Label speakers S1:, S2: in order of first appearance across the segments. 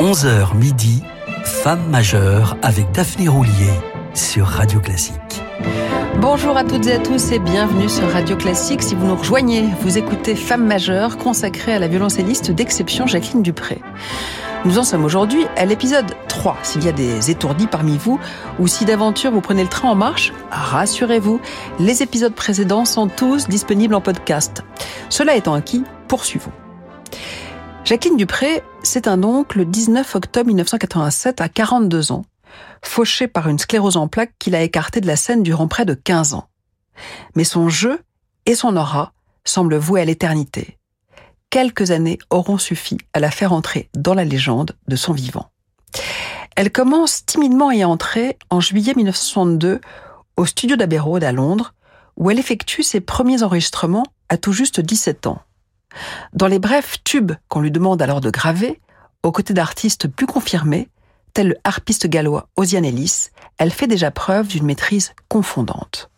S1: 11h midi, Femme majeure avec Daphné Roulier sur Radio Classique.
S2: Bonjour à toutes et à tous et bienvenue sur Radio Classique. Si vous nous rejoignez, vous écoutez Femme majeure consacrée à la violoncelliste d'exception Jacqueline Dupré. Nous en sommes aujourd'hui à l'épisode 3. S'il y a des étourdis parmi vous ou si d'aventure vous prenez le train en marche, rassurez-vous, les épisodes précédents sont tous disponibles en podcast. Cela étant acquis, poursuivons. Jacqueline Dupré, c'est un oncle le 19 octobre 1987 à 42 ans, fauché par une sclérose en plaques qui l'a écarté de la scène durant près de 15 ans. Mais son jeu et son aura semblent voués à l'éternité. Quelques années auront suffi à la faire entrer dans la légende de son vivant. Elle commence timidement à y entrer en juillet 1962 au studio d'Abbey Road à Londres, où elle effectue ses premiers enregistrements à tout juste 17 ans. Dans les brefs tubes qu'on lui demande alors de graver, aux côtés d'artistes plus confirmés, tel le harpiste gallois Ozian Ellis, elle fait déjà preuve d'une maîtrise confondante.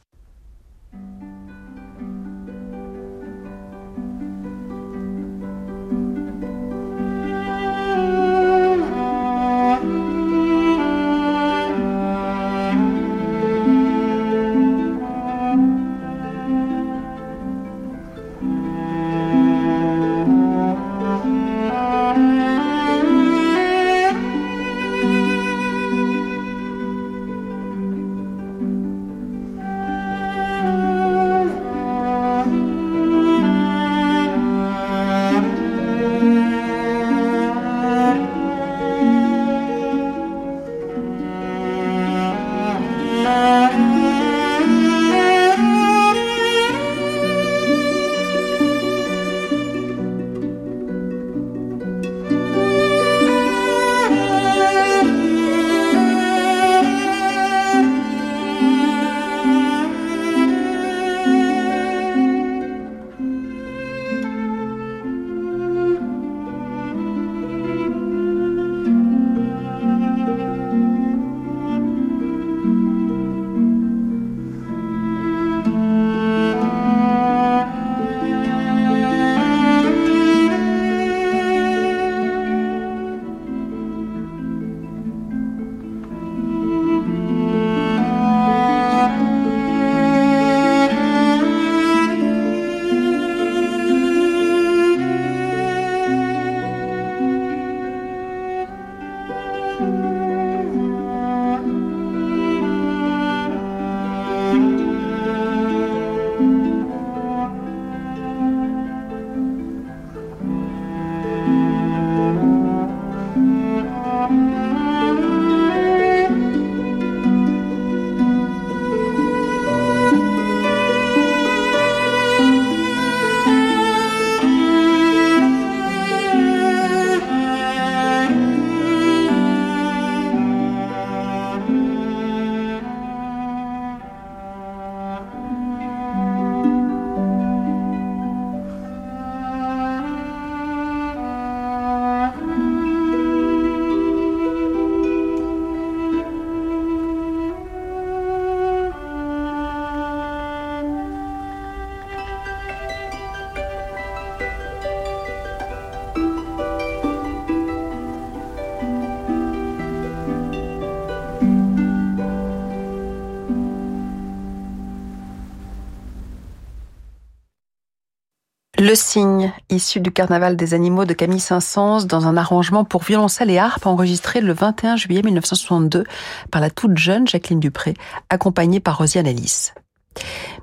S2: Le cygne, issu du Carnaval des animaux de Camille Saint-Saëns dans un arrangement pour violoncelle et harpe enregistré le 21 juillet 1962 par la toute jeune Jacqueline Dupré, accompagnée par Rosiane Ellis.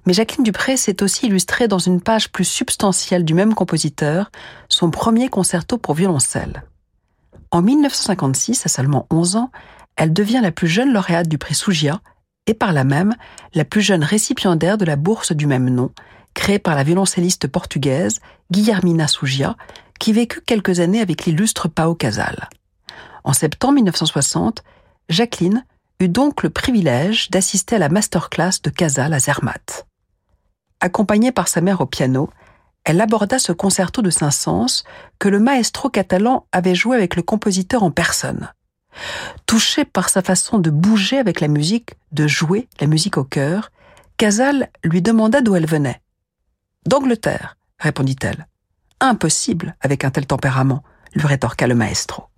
S2: Mais Jacqueline Dupré s'est aussi illustrée dans une page plus substantielle du même compositeur, son premier concerto pour violoncelle. En 1956, à seulement 11 ans, elle devient la plus jeune lauréate du prix Sougia et par là même la plus jeune récipiendaire de la bourse du même nom, créé par la violoncelliste portugaise Guillermina Sougia, qui vécut quelques années avec l'illustre Pao Casal. En septembre 1960, Jacqueline eut donc le privilège d'assister à la masterclass de Casal à Zermatt. Accompagnée par sa mère au piano, elle aborda ce concerto de Saint-Saëns que le maestro catalan avait joué avec le compositeur en personne. Touché par sa façon de bouger avec la musique, de jouer la musique au cœur, Casal lui demanda d'où elle venait. D'Angleterre, répondit-elle. Impossible avec un tel tempérament, lui rétorqua le maestro.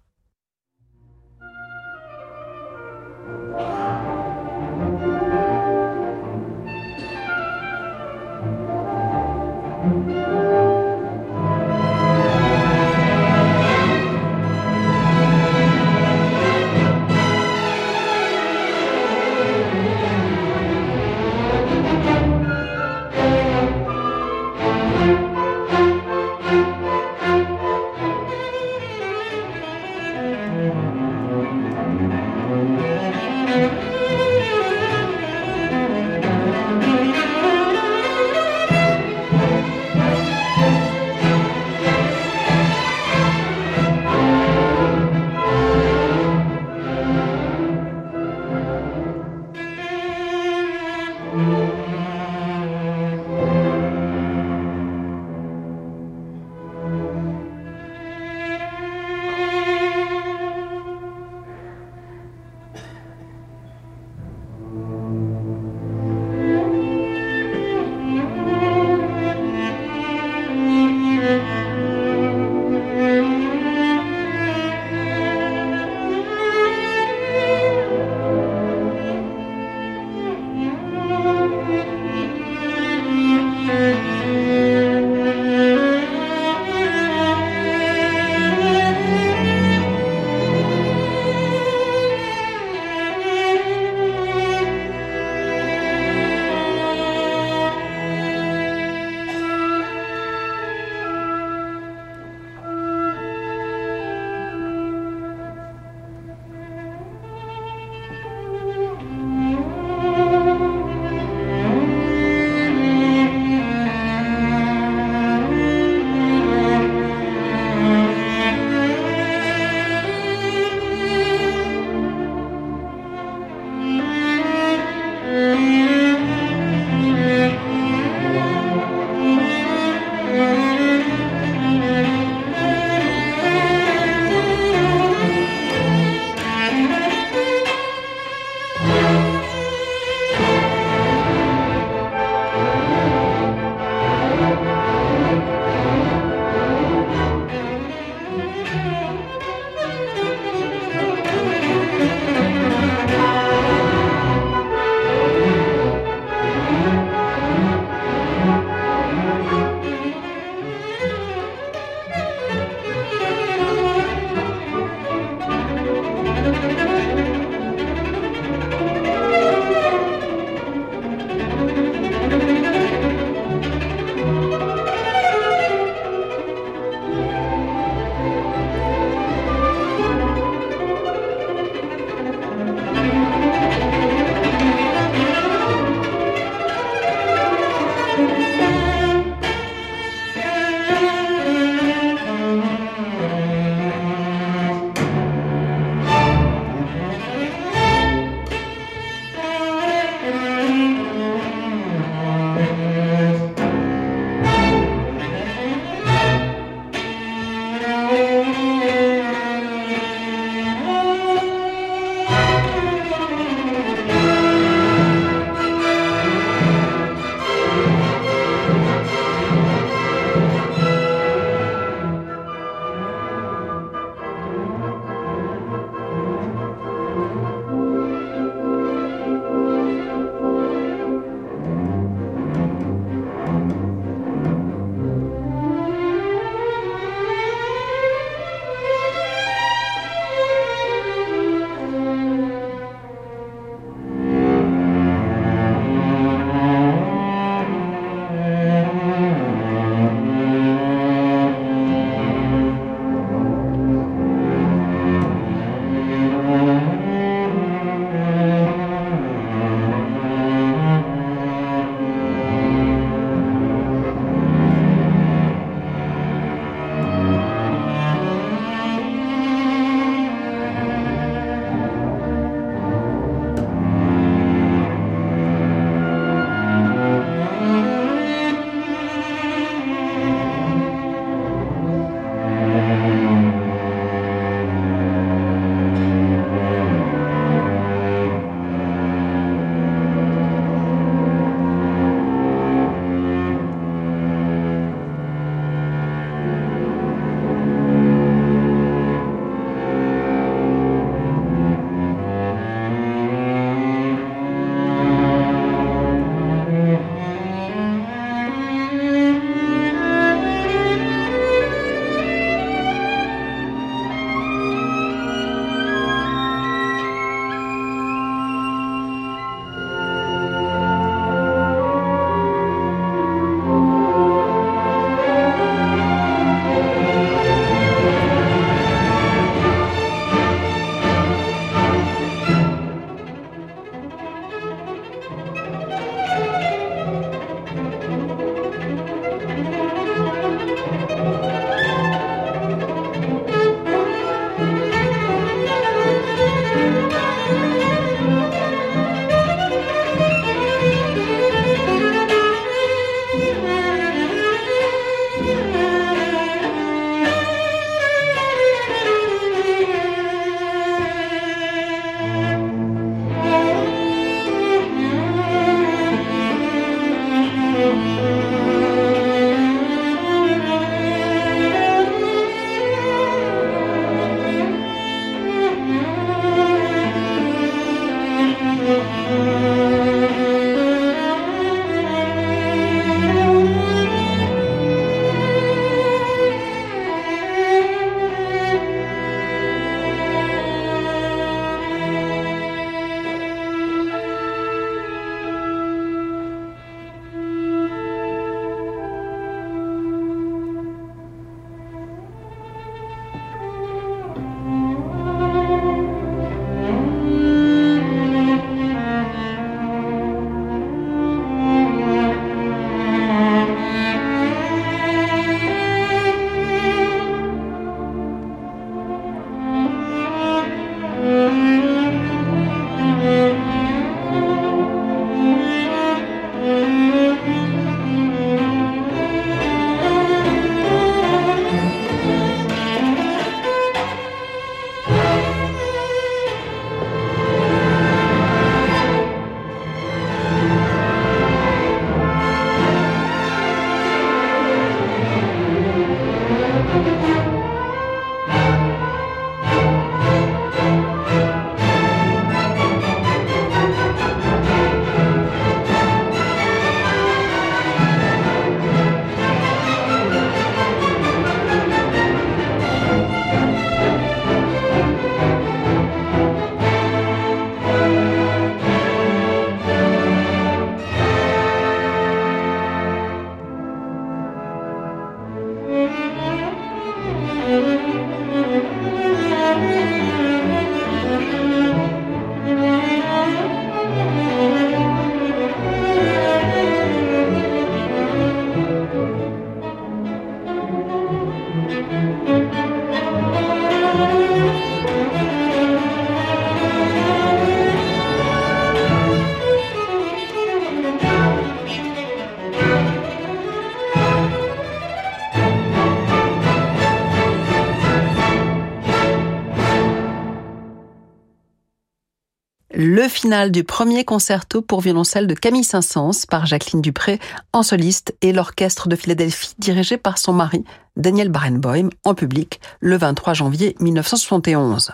S2: Le final du premier concerto pour violoncelle de Camille Saint-Saëns par Jacqueline Dupré en soliste et l'orchestre de Philadelphie dirigé par son mari Daniel Barenboim en public le 23 janvier 1971.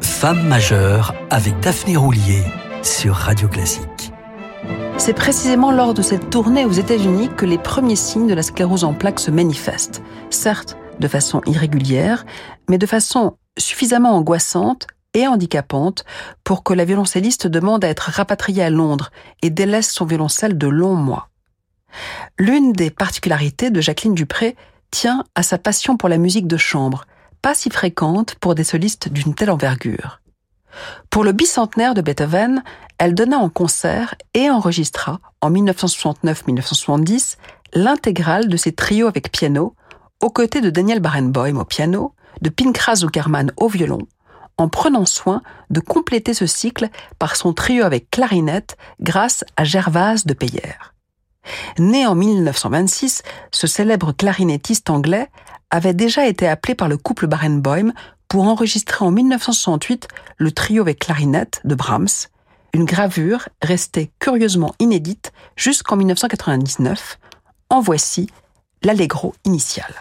S1: Femme majeure avec Daphné Roulier sur Radio Classique.
S2: C'est précisément lors de cette tournée aux États-Unis que les premiers signes de la sclérose en plaques se manifestent. Certes, de façon irrégulière, mais de façon suffisamment angoissante et handicapante pour que la violoncelliste demande à être rapatriée à Londres et délaisse son violoncelle de longs mois. L'une des particularités de Jacqueline Dupré tient à sa passion pour la musique de chambre, pas si fréquente pour des solistes d'une telle envergure. Pour le bicentenaire de Beethoven, elle donna en concert et enregistra, en 1969-1970, l'intégrale de ses trios avec piano, aux côtés de Daniel Barenboim au piano, de Pinkras Zuckerman au violon, en prenant soin de compléter ce cycle par son trio avec clarinette grâce à Gervase de Peyer. Né en 1926, ce célèbre clarinettiste anglais avait déjà été appelé par le couple Barenboim pour enregistrer en 1968 le trio avec clarinette de Brahms, une gravure restée curieusement inédite jusqu'en 1999. En voici l'allegro initial.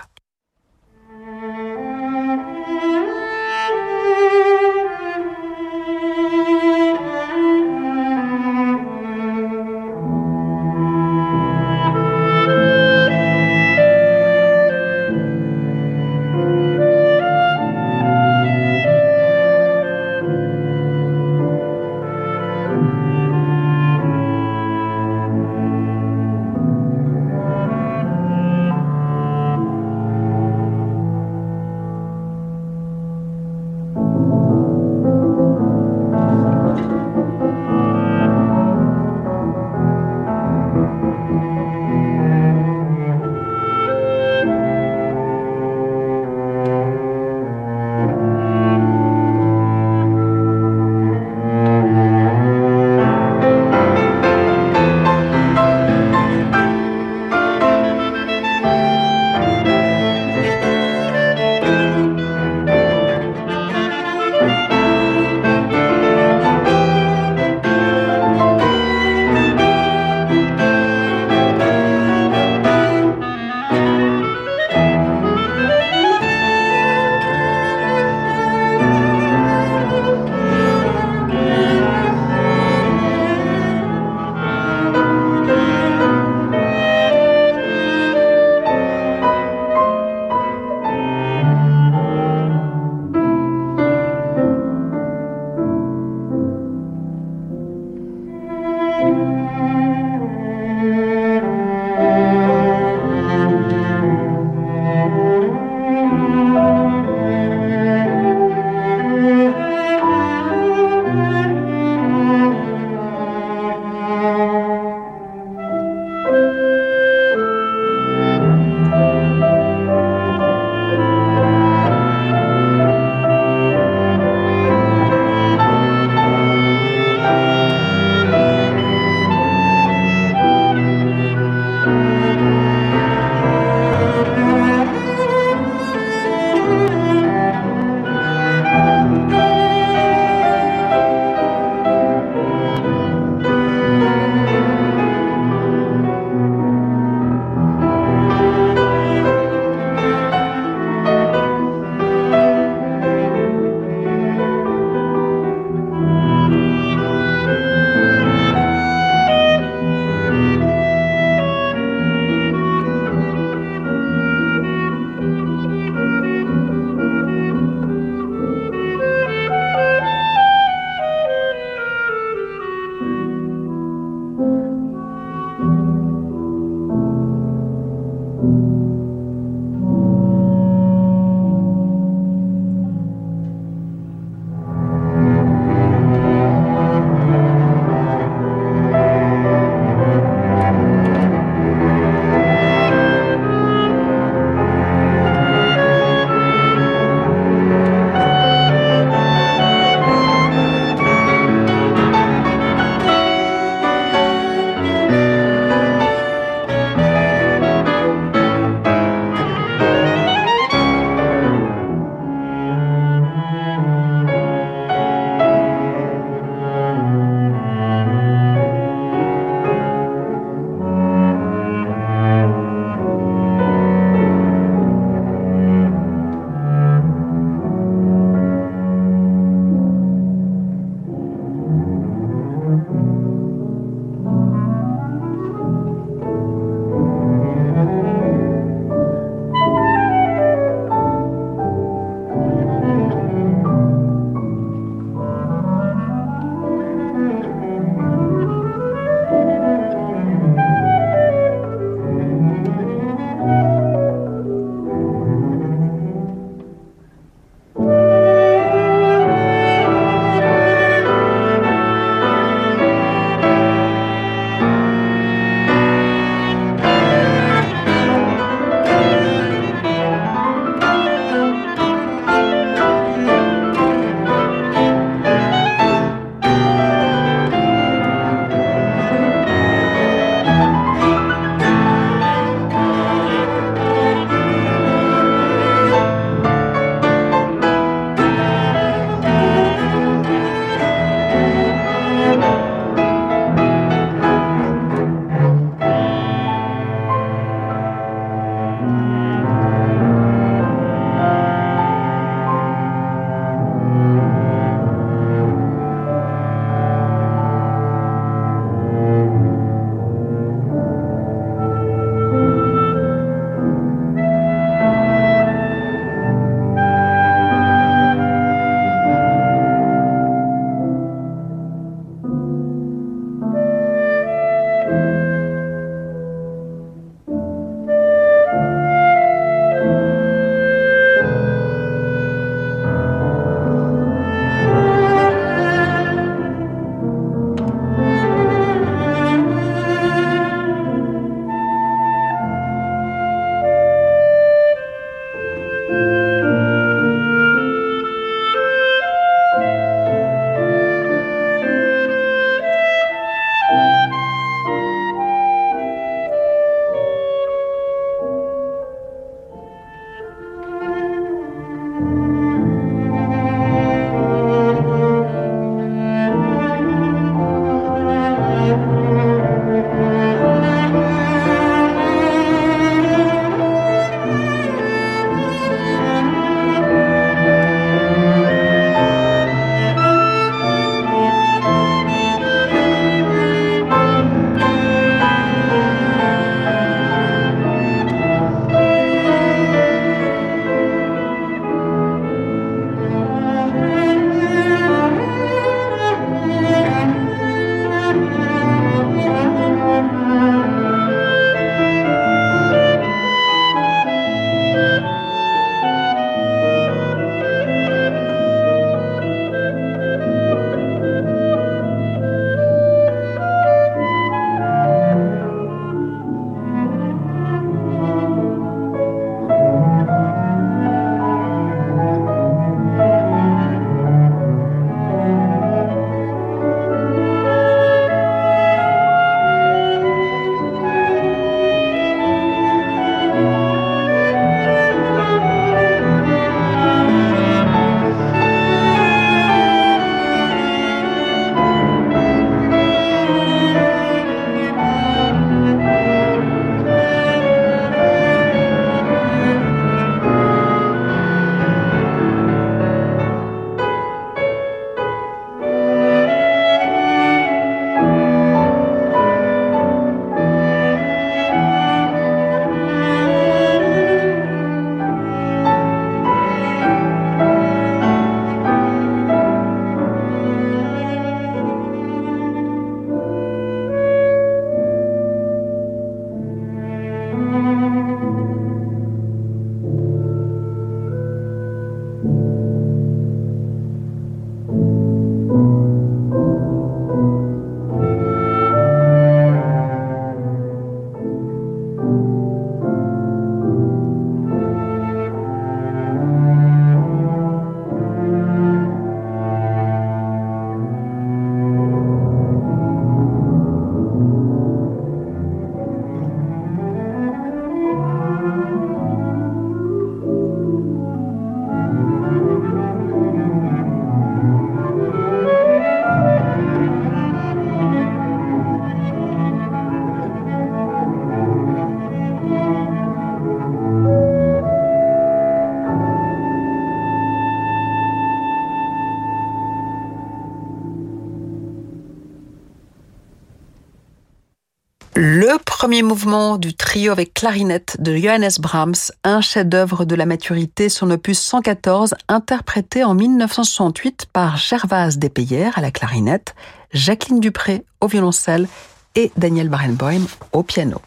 S2: Premier mouvement du trio avec clarinette de Johannes Brahms, un chef-d'œuvre de la maturité, son opus 114, interprété en 1968 par Gervase Despeyères à la clarinette, Jacqueline Dupré au violoncelle et Daniel Barenboim au piano.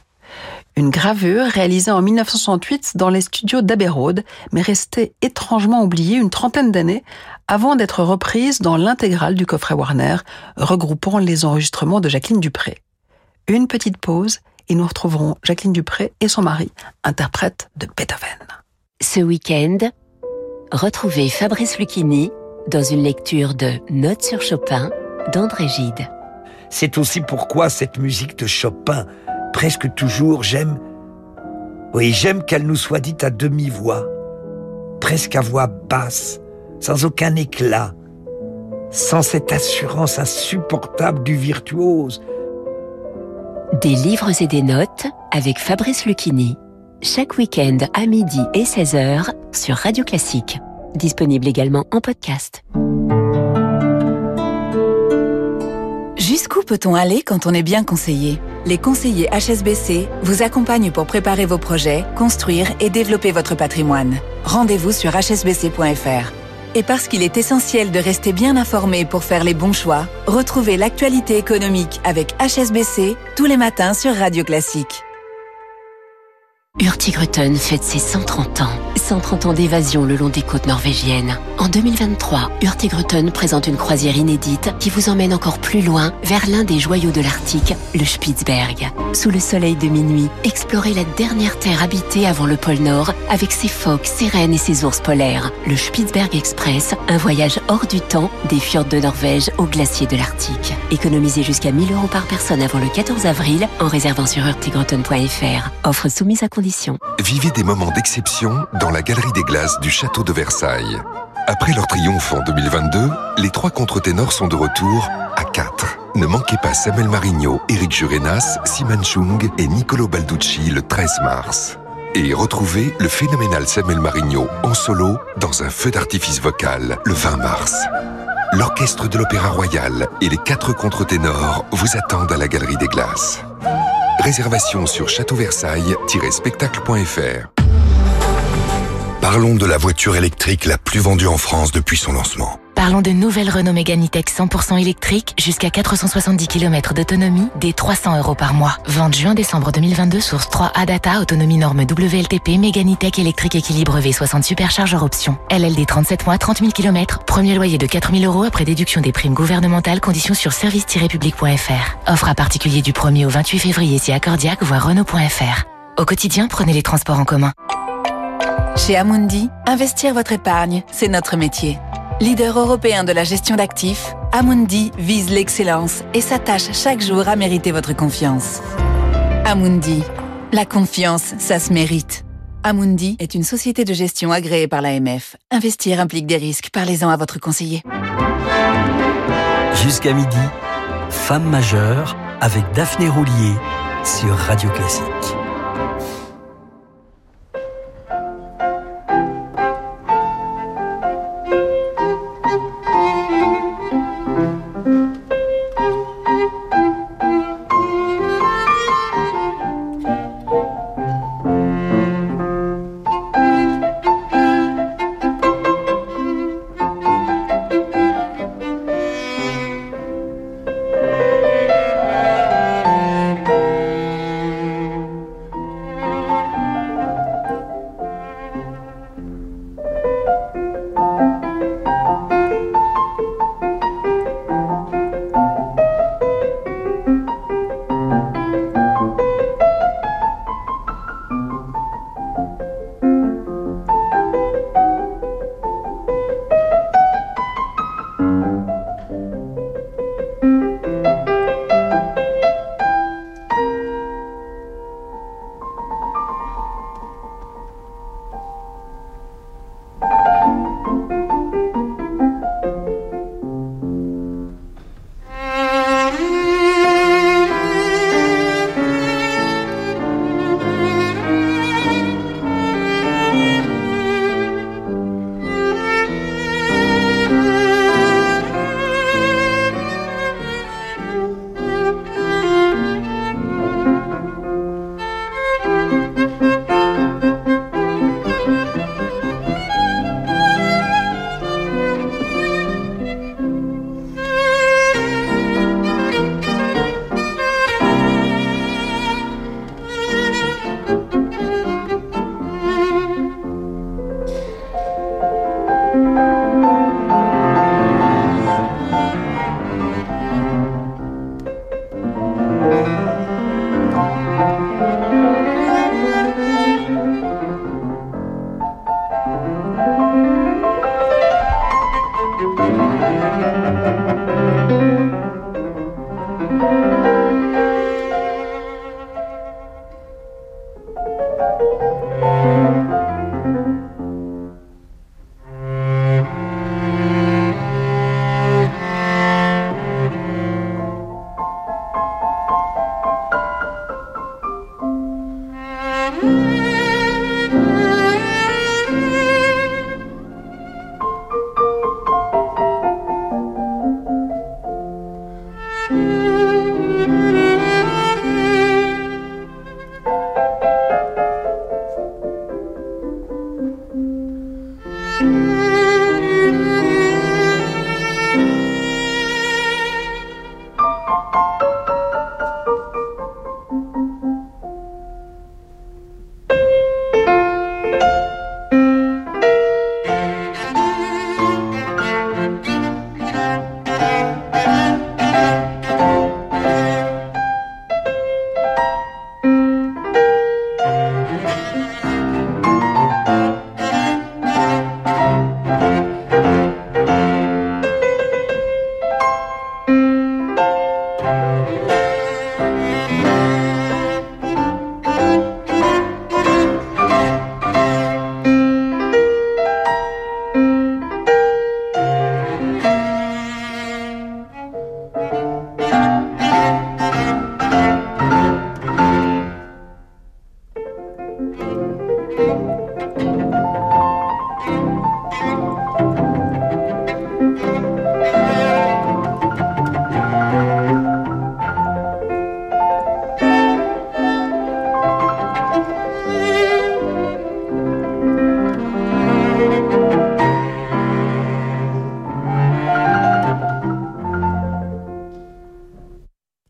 S2: Une gravure réalisée en 1968 dans les studios d'Abbey mais restée étrangement oubliée une trentaine d'années avant d'être reprise dans l'intégrale du coffret Warner, regroupant les enregistrements de Jacqueline Dupré. Une petite pause et nous retrouverons Jacqueline Dupré et son mari, interprète de Beethoven.
S3: Ce week-end, retrouvez Fabrice Lucchini dans une lecture de Notes sur Chopin d'André Gide.
S4: C'est aussi pourquoi cette musique de Chopin presque toujours j'aime. Oui, j'aime qu'elle nous soit dite à demi-voix, presque à voix basse, sans aucun éclat, sans cette assurance insupportable du virtuose.
S3: Des livres et des notes avec Fabrice Lucchini. Chaque week-end à midi et 16h sur Radio Classique. Disponible également en podcast.
S5: Jusqu'où peut-on aller quand on est bien conseillé? Les conseillers HSBC vous accompagnent pour préparer vos projets, construire et développer votre patrimoine. Rendez-vous sur hsbc.fr. Et parce qu'il est essentiel de rester bien informé pour faire les bons choix, retrouvez l'actualité économique avec HSBC tous les matins sur Radio Classique.
S3: Hurtigruten fête ses 130 ans. 130 ans d'évasion le long des côtes norvégiennes. En 2023, Hurtigruten présente une croisière inédite qui vous emmène encore plus loin vers l'un des joyaux de l'Arctique, le Spitzberg. Sous le soleil de minuit, explorez la dernière terre habitée avant le pôle Nord avec ses phoques, ses rennes et ses ours polaires. Le Spitzberg Express, un voyage hors du temps des fjords de Norvège aux glaciers de l'Arctique. Économisez jusqu'à 1000 euros par personne avant le 14 avril en réservant sur hurtigruten.fr. Offre soumise à condition.
S6: Vivez des moments d'exception dans la Galerie des Glaces du Château de Versailles. Après leur triomphe en 2022, les trois contre-ténors sont de retour à 4. Ne manquez pas Samuel Marigno, Eric Jurenas, Simon Chung et Nicolo Balducci le 13 mars. Et retrouvez le phénoménal Samuel Marigno en solo dans un feu d'artifice vocal le 20 mars. L'orchestre de l'Opéra Royal et les quatre contre-ténors vous attendent à la Galerie des Glaces. Réservation sur châteauversailles-spectacle.fr. Parlons de la voiture électrique la plus vendue en France depuis son lancement.
S7: Parlons de nouvelle Renault Mégane E-Tech 100% électrique jusqu'à 470 km d'autonomie dès 300 euros par mois. Vente juin-décembre 2022, source 3 ADATA, autonomie norme WLTP, Mégane E-Tech électrique équilibre V60 superchargeur option. LLD 37 mois, 30 000 km, premier loyer de 4 000 euros après déduction des primes gouvernementales, conditions sur service-public.fr. Offre à particulier du 1er au 28 février si accordiaque, voire Renault.fr. Au quotidien, prenez les transports en commun.
S5: Chez Amundi, investir votre épargne, c'est notre métier. Leader européen de la gestion d'actifs, Amundi vise l'excellence et s'attache chaque jour à mériter votre confiance. Amundi, la confiance, ça se mérite. Amundi est une société de gestion agréée par l'AMF. Investir implique des risques. Parlez-en à votre conseiller.
S1: Jusqu'à midi, Femme majeure avec Daphné Roulier sur Radio Classique.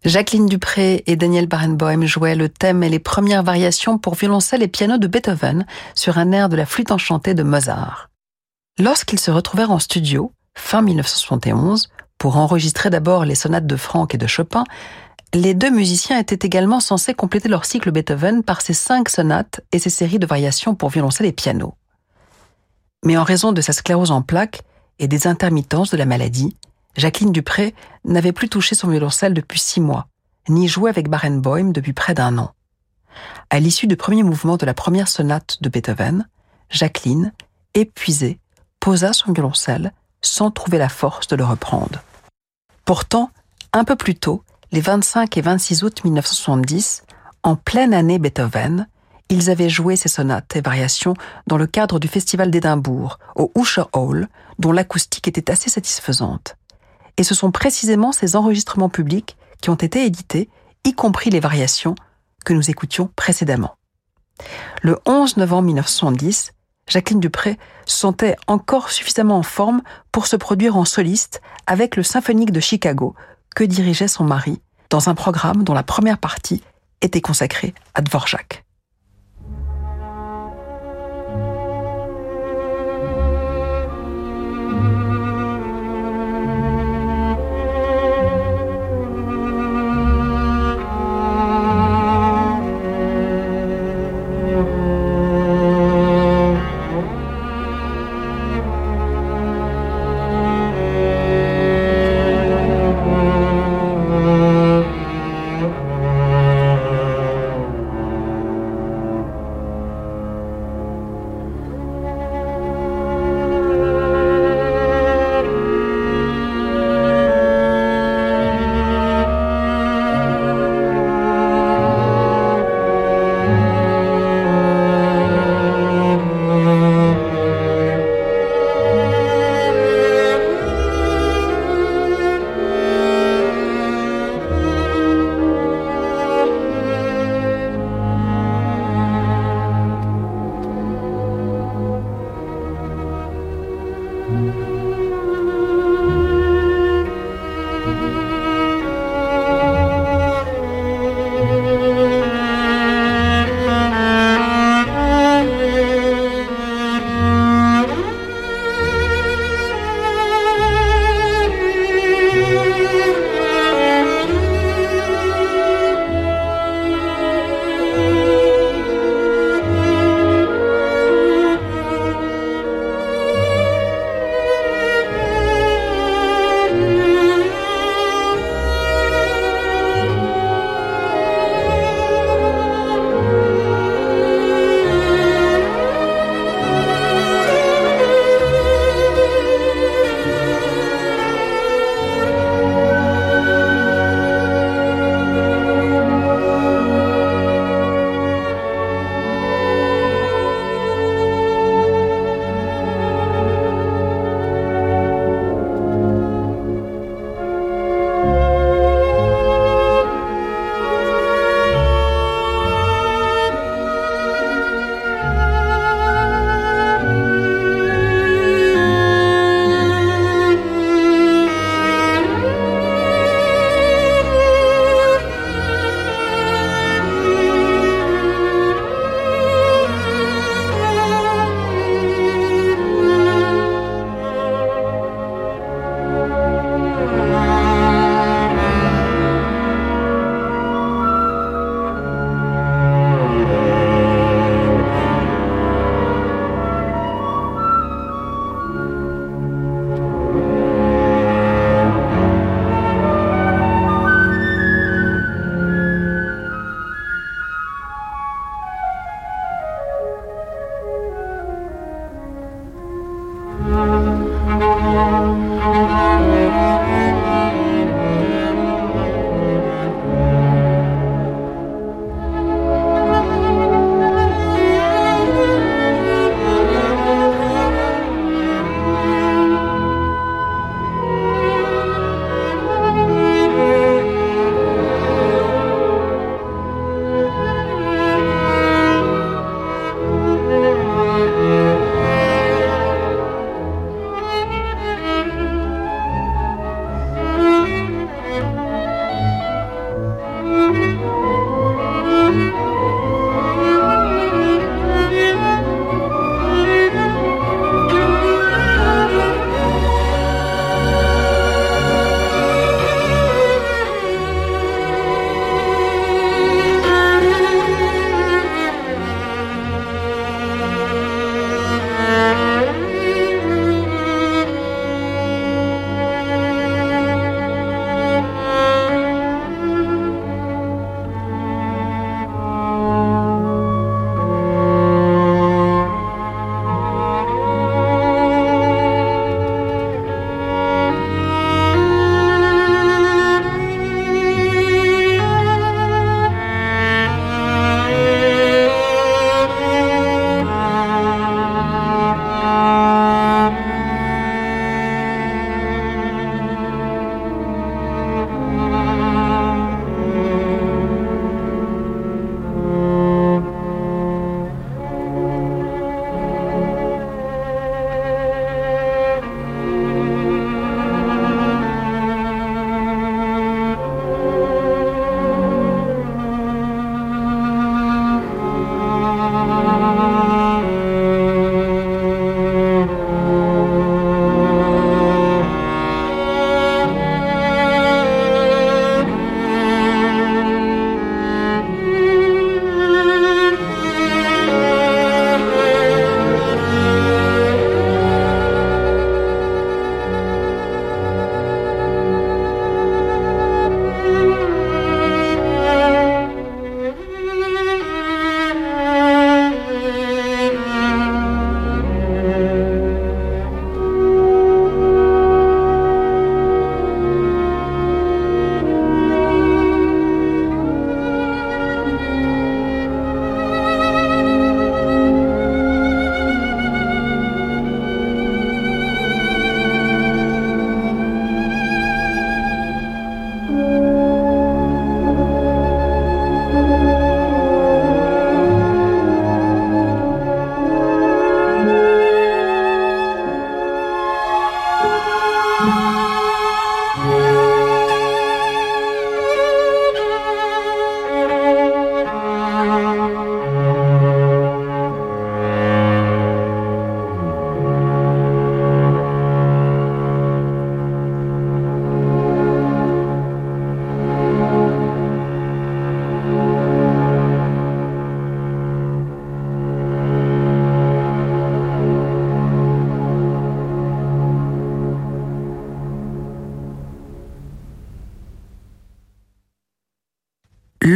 S2: Jacqueline Dupré et Daniel Barenboim jouaient le thème et les premières variations pour violoncelle et piano de Beethoven sur un air de la flûte enchantée de Mozart. Lorsqu'ils se retrouvèrent en studio, fin 1971, pour enregistrer d'abord les sonates de Franck et de Chopin, les deux musiciens étaient également censés compléter leur cycle Beethoven par ces cinq sonates et ces séries de variations pour violoncelle et piano. Mais en raison de sa sclérose en plaques et des intermittences de la maladie, Jacqueline Dupré n'avait plus touché son violoncelle depuis six mois, ni joué avec Barenboim depuis près d'un an. À l'issue du premier mouvement de la première sonate de Beethoven, Jacqueline, épuisée, posa son violoncelle sans trouver la force de le reprendre. Pourtant, un peu plus tôt, les 25 et 26 août 1970, en pleine année Beethoven, ils avaient joué ces sonates et variations dans le cadre du Festival d'Édimbourg, au Usher Hall, dont l'acoustique était assez satisfaisante et ce sont précisément ces enregistrements publics qui ont été édités, y compris les variations que nous écoutions précédemment. Le 11 novembre 1970, Jacqueline Dupré se sentait encore suffisamment en forme pour se produire en soliste avec le Symphonique de Chicago que dirigeait son mari dans un programme dont la première partie était consacrée à Dvorak.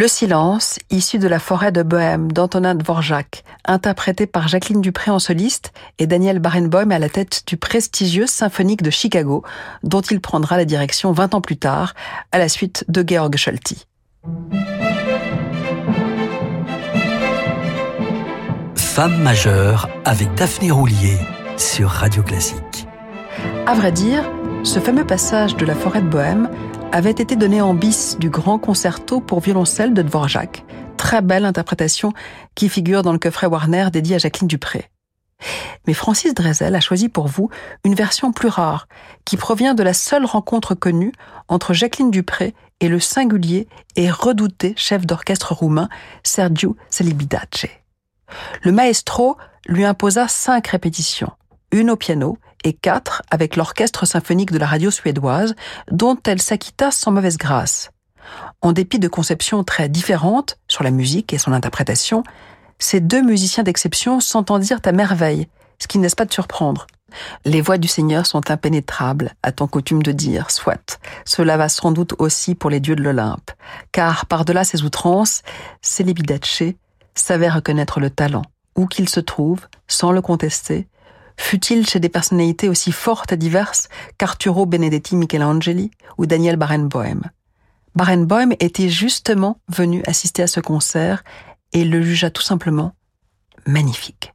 S2: Le silence, issu de la forêt de Bohème d'Antonin Dvorak, interprété par Jacqueline Dupré en soliste et Daniel Barenboim à la tête du prestigieux symphonique de Chicago, dont il prendra la direction 20 ans plus tard, à la suite de Georg Scholti.
S1: Femme majeure avec Daphné Roulier sur Radio Classique.
S2: À vrai dire, ce fameux passage de la forêt de Bohème avait été donné en bis du grand concerto pour violoncelle de Dvorak. Très belle interprétation qui figure dans le coffret Warner dédié à Jacqueline Dupré. Mais Francis Drezel a choisi pour vous une version plus rare, qui provient de la seule rencontre connue entre Jacqueline Dupré et le singulier et redouté chef d'orchestre roumain Sergiu Celibidache. Le maestro lui imposa cinq répétitions, une au piano et quatre avec l'orchestre symphonique de la radio suédoise, dont elle s'acquitta sans mauvaise grâce. En dépit de conceptions très différentes sur la musique et son interprétation, ces deux musiciens d'exception s'entendirent à merveille, ce qui n'est pas de surprendre. Les voix du Seigneur sont impénétrables, a-t-on coutume de dire, soit. Cela va sans doute aussi pour les dieux de l'Olympe, car par-delà ses outrances, Célibidache savait reconnaître le talent, où qu'il se trouve, sans le contester, fut-il chez des personnalités aussi fortes et diverses qu'Arturo Benedetti Michelangeli ou Daniel Barenboim? Barenboim était justement venu assister à ce concert et le jugea tout simplement magnifique.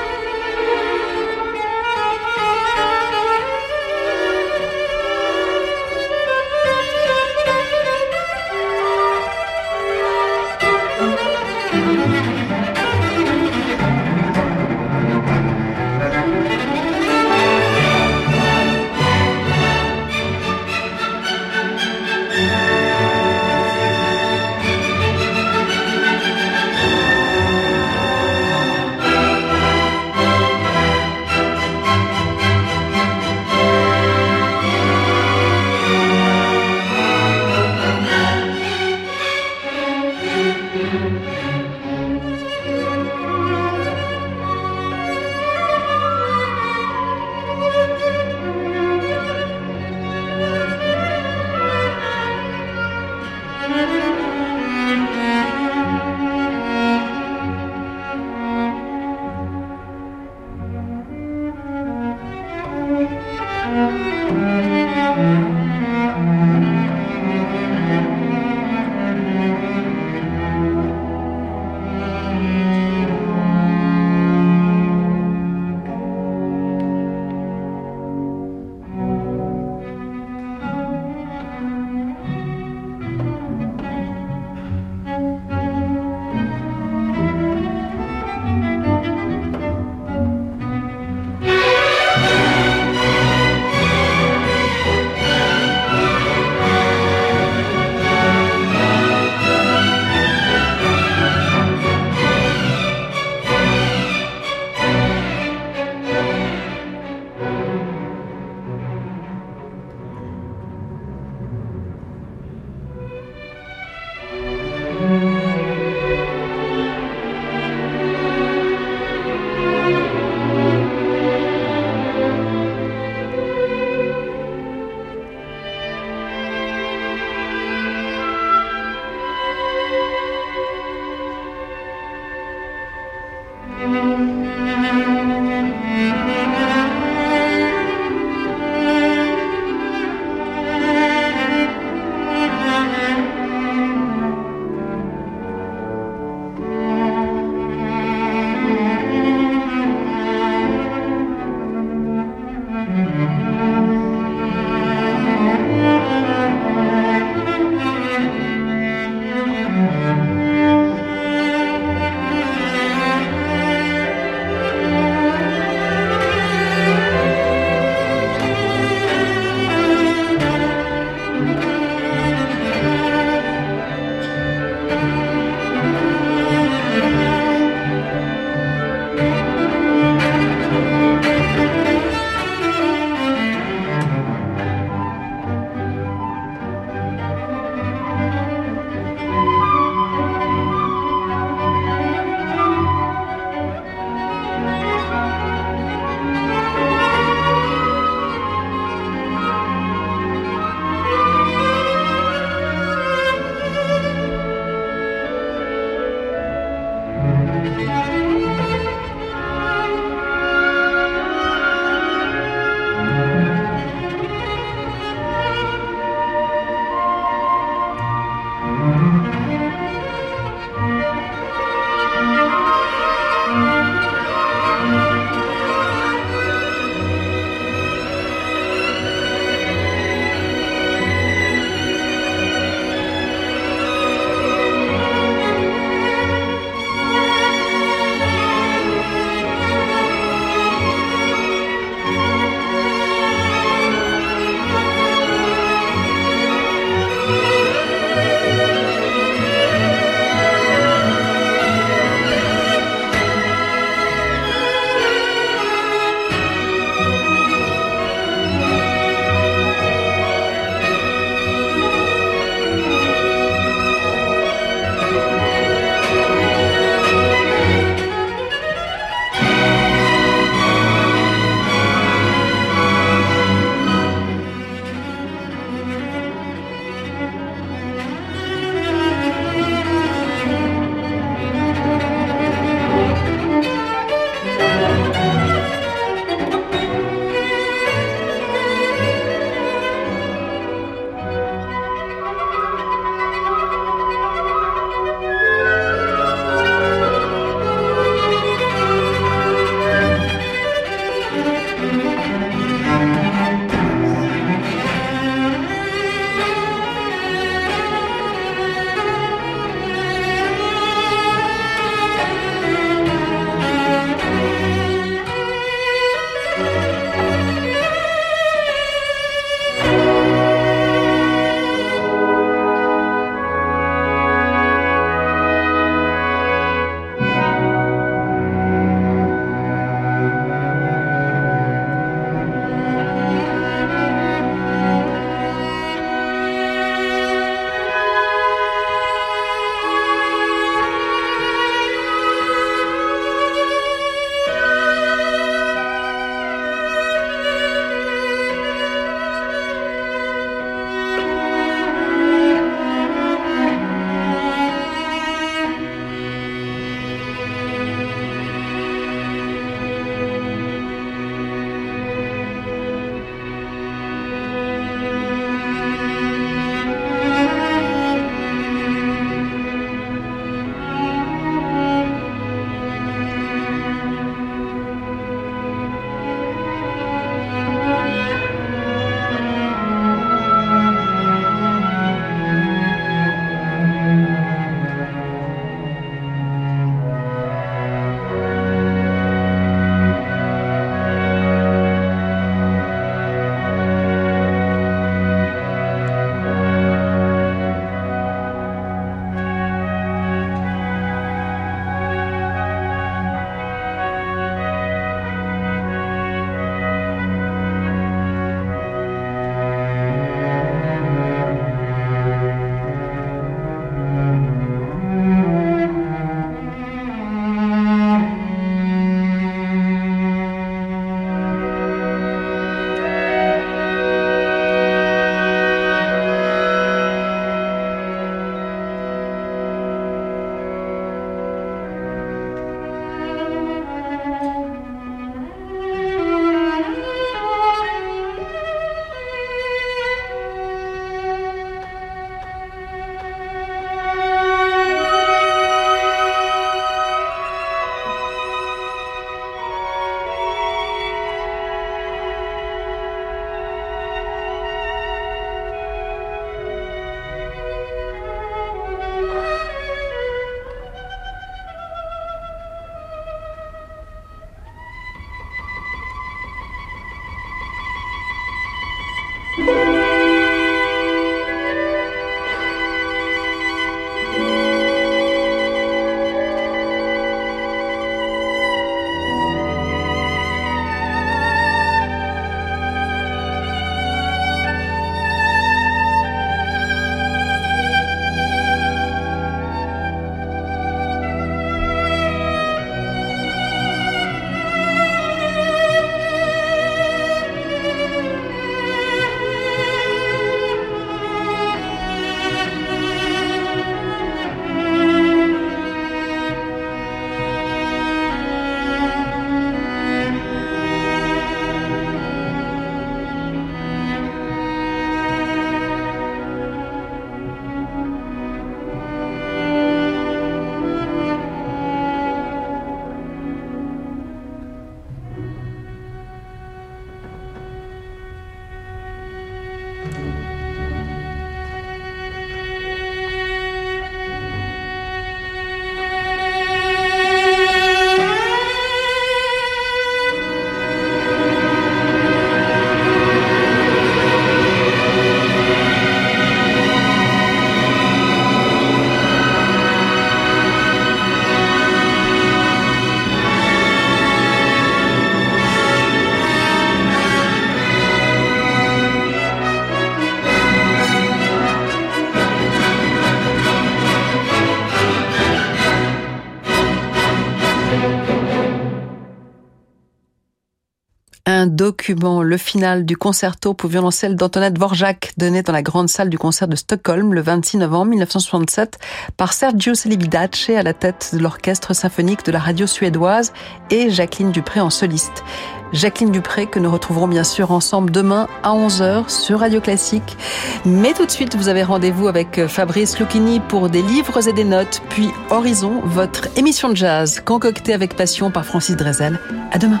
S2: Le final du concerto pour violoncelle d'Antoinette Dvorak, donné dans la grande salle du concert de Stockholm le 26 novembre 1967 par Sergio Celibidache à la tête de l'orchestre symphonique de la radio suédoise et Jacqueline Dupré en soliste. Jacqueline Dupré que nous retrouverons bien sûr ensemble demain à 11h sur Radio Classique. Mais tout de suite, vous avez rendez-vous avec Fabrice Lucchini pour des livres et des notes, puis Horizon, votre émission de jazz concoctée avec passion par Francis Drezel. À demain.